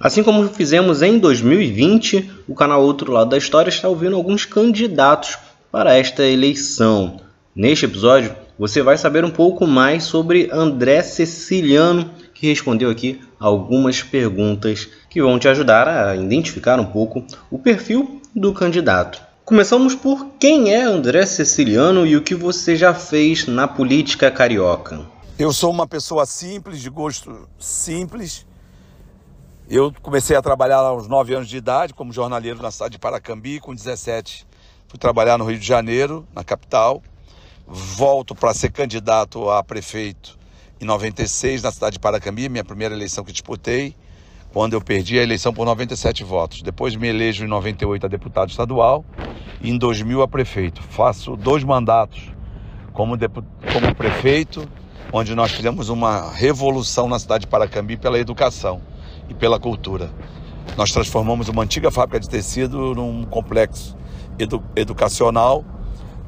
Assim como fizemos em 2020, o canal Outro Lado da História está ouvindo alguns candidatos para esta eleição. Neste episódio, você vai saber um pouco mais sobre André Ceciliano, que respondeu aqui algumas perguntas que vão te ajudar a identificar um pouco o perfil do candidato. Começamos por quem é André Ceciliano e o que você já fez na política carioca. Eu sou uma pessoa simples, de gosto simples. Eu comecei a trabalhar aos 9 anos de idade como jornaleiro na cidade de Paracambi, com 17 fui trabalhar no Rio de Janeiro, na capital. Volto para ser candidato a prefeito em 96 na cidade de Paracambi, minha primeira eleição que disputei, quando eu perdi a eleição por 97 votos. Depois me elejo em 98 a deputado estadual e em 2000 a prefeito. Faço dois mandatos como, como prefeito, onde nós fizemos uma revolução na cidade de Paracambi pela educação e pela cultura. Nós transformamos uma antiga fábrica de tecido num complexo edu educacional,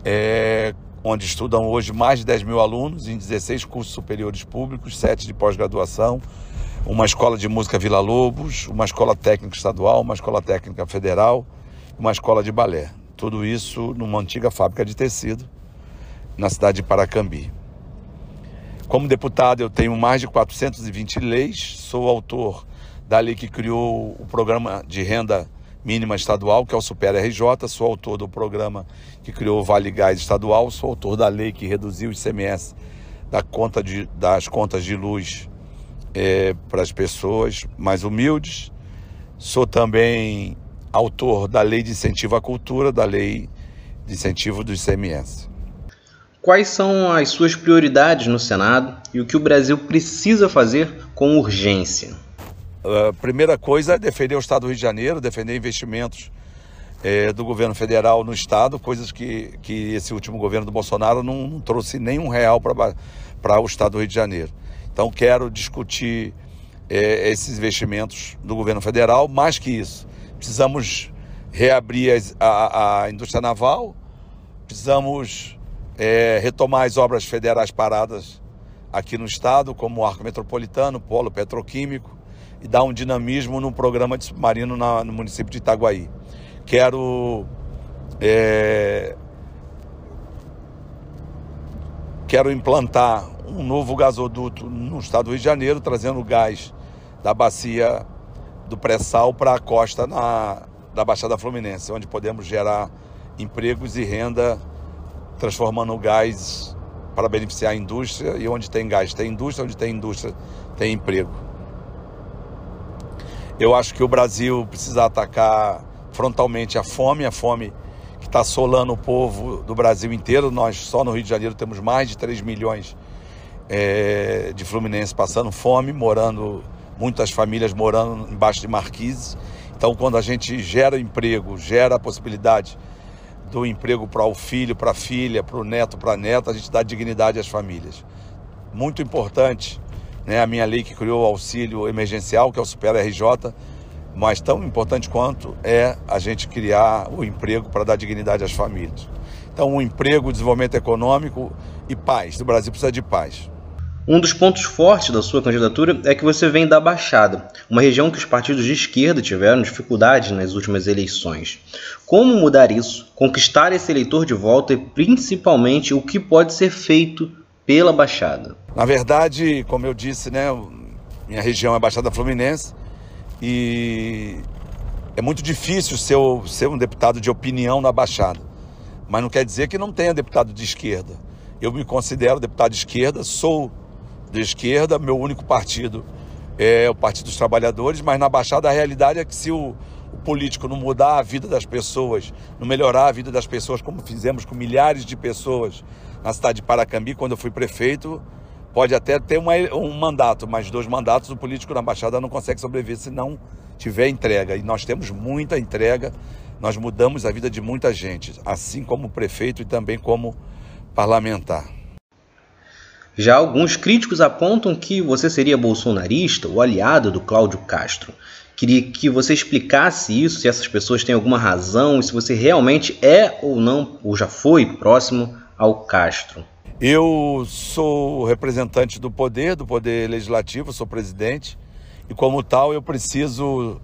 é, onde estudam hoje mais de 10 mil alunos em 16 cursos superiores públicos, 7 de pós-graduação, uma escola de música Vila Lobos, uma escola técnica estadual, uma escola técnica federal, uma escola de balé. Tudo isso numa antiga fábrica de tecido na cidade de Paracambi. Como deputado, eu tenho mais de 420 leis, sou autor da lei que criou o programa de renda mínima estadual, que é o Super RJ, sou autor do programa que criou o Vale Gás estadual, sou autor da lei que reduziu o ICMS da conta de, das contas de luz é, para as pessoas mais humildes. Sou também autor da lei de incentivo à cultura, da lei de incentivo do ICMS. Quais são as suas prioridades no Senado e o que o Brasil precisa fazer com urgência? A primeira coisa é defender o Estado do Rio de Janeiro, defender investimentos é, do governo federal no Estado, coisas que, que esse último governo do Bolsonaro não, não trouxe nenhum real para o Estado do Rio de Janeiro. Então, quero discutir é, esses investimentos do governo federal. Mais que isso, precisamos reabrir as, a, a, indústria naval, precisamos é, retomar as obras federais paradas aqui no Estado, como o Arco Metropolitano, Polo Petroquímico e dar um dinamismo no programa de submarino na, no município de Itaguaí. Quero é, quero implantar um novo gasoduto no estado do Rio de Janeiro, trazendo gás da bacia do pré-sal para a costa na, da Baixada Fluminense, onde podemos gerar empregos e renda, transformando o gás para beneficiar a indústria e onde tem gás tem indústria, onde tem indústria tem emprego. Eu acho que o Brasil precisa atacar frontalmente a fome, a fome que está assolando o povo do Brasil inteiro. Nós só no Rio de Janeiro temos mais de 3 milhões é, de fluminenses passando fome, morando, muitas famílias morando embaixo de marquises. Então, quando a gente gera emprego, gera a possibilidade do emprego para o filho, para a filha, para o neto, para a neta, a gente dá dignidade às famílias. Muito importante né, a minha lei que criou o auxílio emergencial, que é o Super RJ, mas tão importante quanto é a gente criar o emprego para dar dignidade às famílias. Então, o emprego, o desenvolvimento econômico e paz. O Brasil precisa de paz. Um dos pontos fortes da sua candidatura é que você vem da Baixada, uma região que os partidos de esquerda tiveram dificuldade nas últimas eleições. Como mudar isso, conquistar esse eleitor de volta e principalmente o que pode ser feito pela Baixada? Na verdade, como eu disse, né, minha região é Baixada Fluminense e é muito difícil ser, ser um deputado de opinião na Baixada. Mas não quer dizer que não tenha deputado de esquerda. Eu me considero deputado de esquerda, sou de esquerda, meu único partido é o Partido dos Trabalhadores, mas na Baixada a realidade é que se o, o político não mudar a vida das pessoas, não melhorar a vida das pessoas, como fizemos com milhares de pessoas na cidade de Paracambi, quando eu fui prefeito, pode até ter uma, um mandato, mas dois mandatos o político na Baixada não consegue sobreviver se não tiver entrega. E nós temos muita entrega, nós mudamos a vida de muita gente, assim como prefeito e também como parlamentar. Já alguns críticos apontam que você seria bolsonarista ou aliado do Cláudio Castro. Queria que você explicasse isso, se essas pessoas têm alguma razão e se você realmente é ou não, ou já foi próximo ao Castro? Eu sou representante do poder, do poder legislativo, sou presidente e, como tal, eu preciso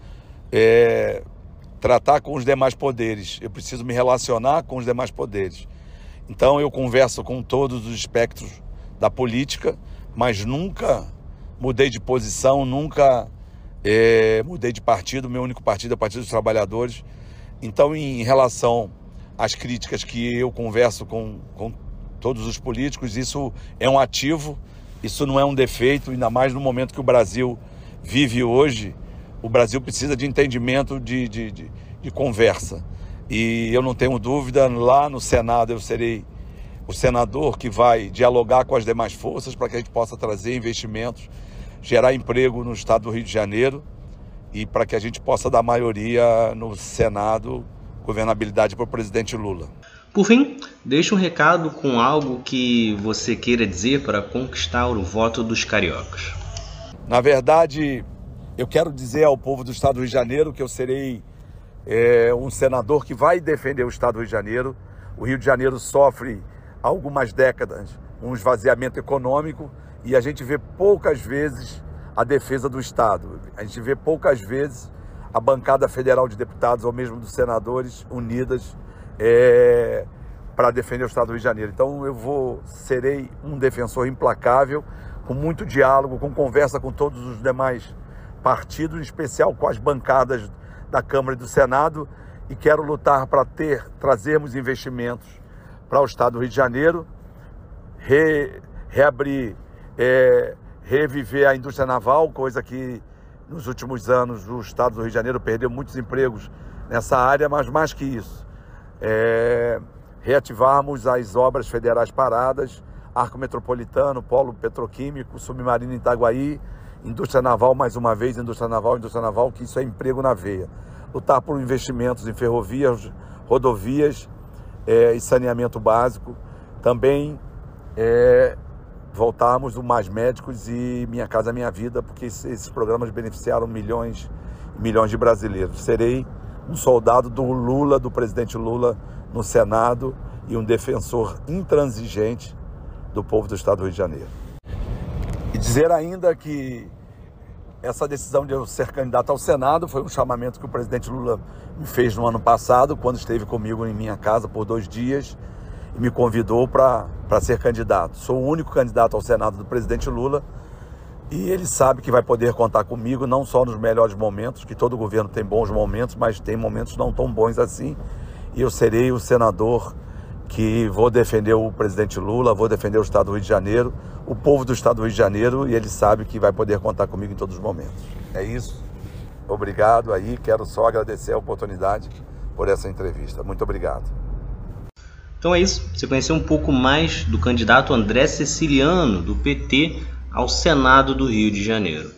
é, tratar com os demais poderes, eu preciso me relacionar com os demais poderes. Então, eu converso com todos os espectros da política, mas nunca mudei de posição, nunca é, mudei de partido. Meu único partido é o Partido dos Trabalhadores. Então, em relação às críticas que eu converso com, com todos os políticos, isso é um ativo, isso não é um defeito, ainda mais no momento que o Brasil vive hoje, o Brasil precisa de entendimento, de, de, de, de conversa. E eu não tenho dúvida, lá no Senado eu serei o senador que vai dialogar com as demais forças para que a gente possa trazer investimentos, gerar emprego no estado do Rio de Janeiro e para que a gente possa dar maioria no Senado, governabilidade para o presidente Lula. Por fim, deixe um recado com algo que você queira dizer para conquistar o voto dos cariocas. Na verdade, eu quero dizer ao povo do Estado do Rio de Janeiro que eu serei é, um senador que vai defender o Estado do Rio de Janeiro. O Rio de Janeiro sofre há algumas décadas um esvaziamento econômico e a gente vê poucas vezes a defesa do Estado. A gente vê poucas vezes a bancada federal de deputados ou mesmo dos senadores unidas é, para defender o Estado do Rio de Janeiro. Então eu vou serei um defensor implacável com muito diálogo, com conversa com todos os demais partidos, em especial com as bancadas da Câmara e do Senado, e quero lutar para ter, trazermos investimentos para o Estado do Rio de Janeiro, re, reabrir, é, reviver a indústria naval, coisa que nos últimos anos o Estado do Rio de Janeiro perdeu muitos empregos nessa área, mas mais que isso, é, reativarmos as obras federais paradas Arco Metropolitano, Polo Petroquímico, Submarino Itaguaí, Indústria Naval, mais uma vez, Indústria Naval, Indústria Naval, que isso é emprego na veia. Lutar por investimentos em ferrovias, rodovias é, e saneamento básico. Também é, voltarmos o Mais Médicos e Minha Casa Minha Vida, porque esses programas beneficiaram milhões e milhões de brasileiros. Serei um soldado do Lula, do presidente Lula, no Senado e um defensor intransigente do povo do estado do Rio de Janeiro. E dizer ainda que essa decisão de eu ser candidato ao Senado foi um chamamento que o presidente Lula me fez no ano passado, quando esteve comigo em minha casa por dois dias e me convidou para ser candidato. Sou o único candidato ao Senado do presidente Lula e ele sabe que vai poder contar comigo, não só nos melhores momentos, que todo governo tem bons momentos, mas tem momentos não tão bons assim. E eu serei o senador que vou defender o presidente Lula, vou defender o Estado do Rio de Janeiro, o povo do Estado do Rio de Janeiro, e ele sabe que vai poder contar comigo em todos os momentos. É isso. Obrigado aí, quero só agradecer a oportunidade por essa entrevista. Muito obrigado. Então é isso. Você conheceu um pouco mais do candidato André Ceciliano, do PT, ao Senado do Rio de Janeiro.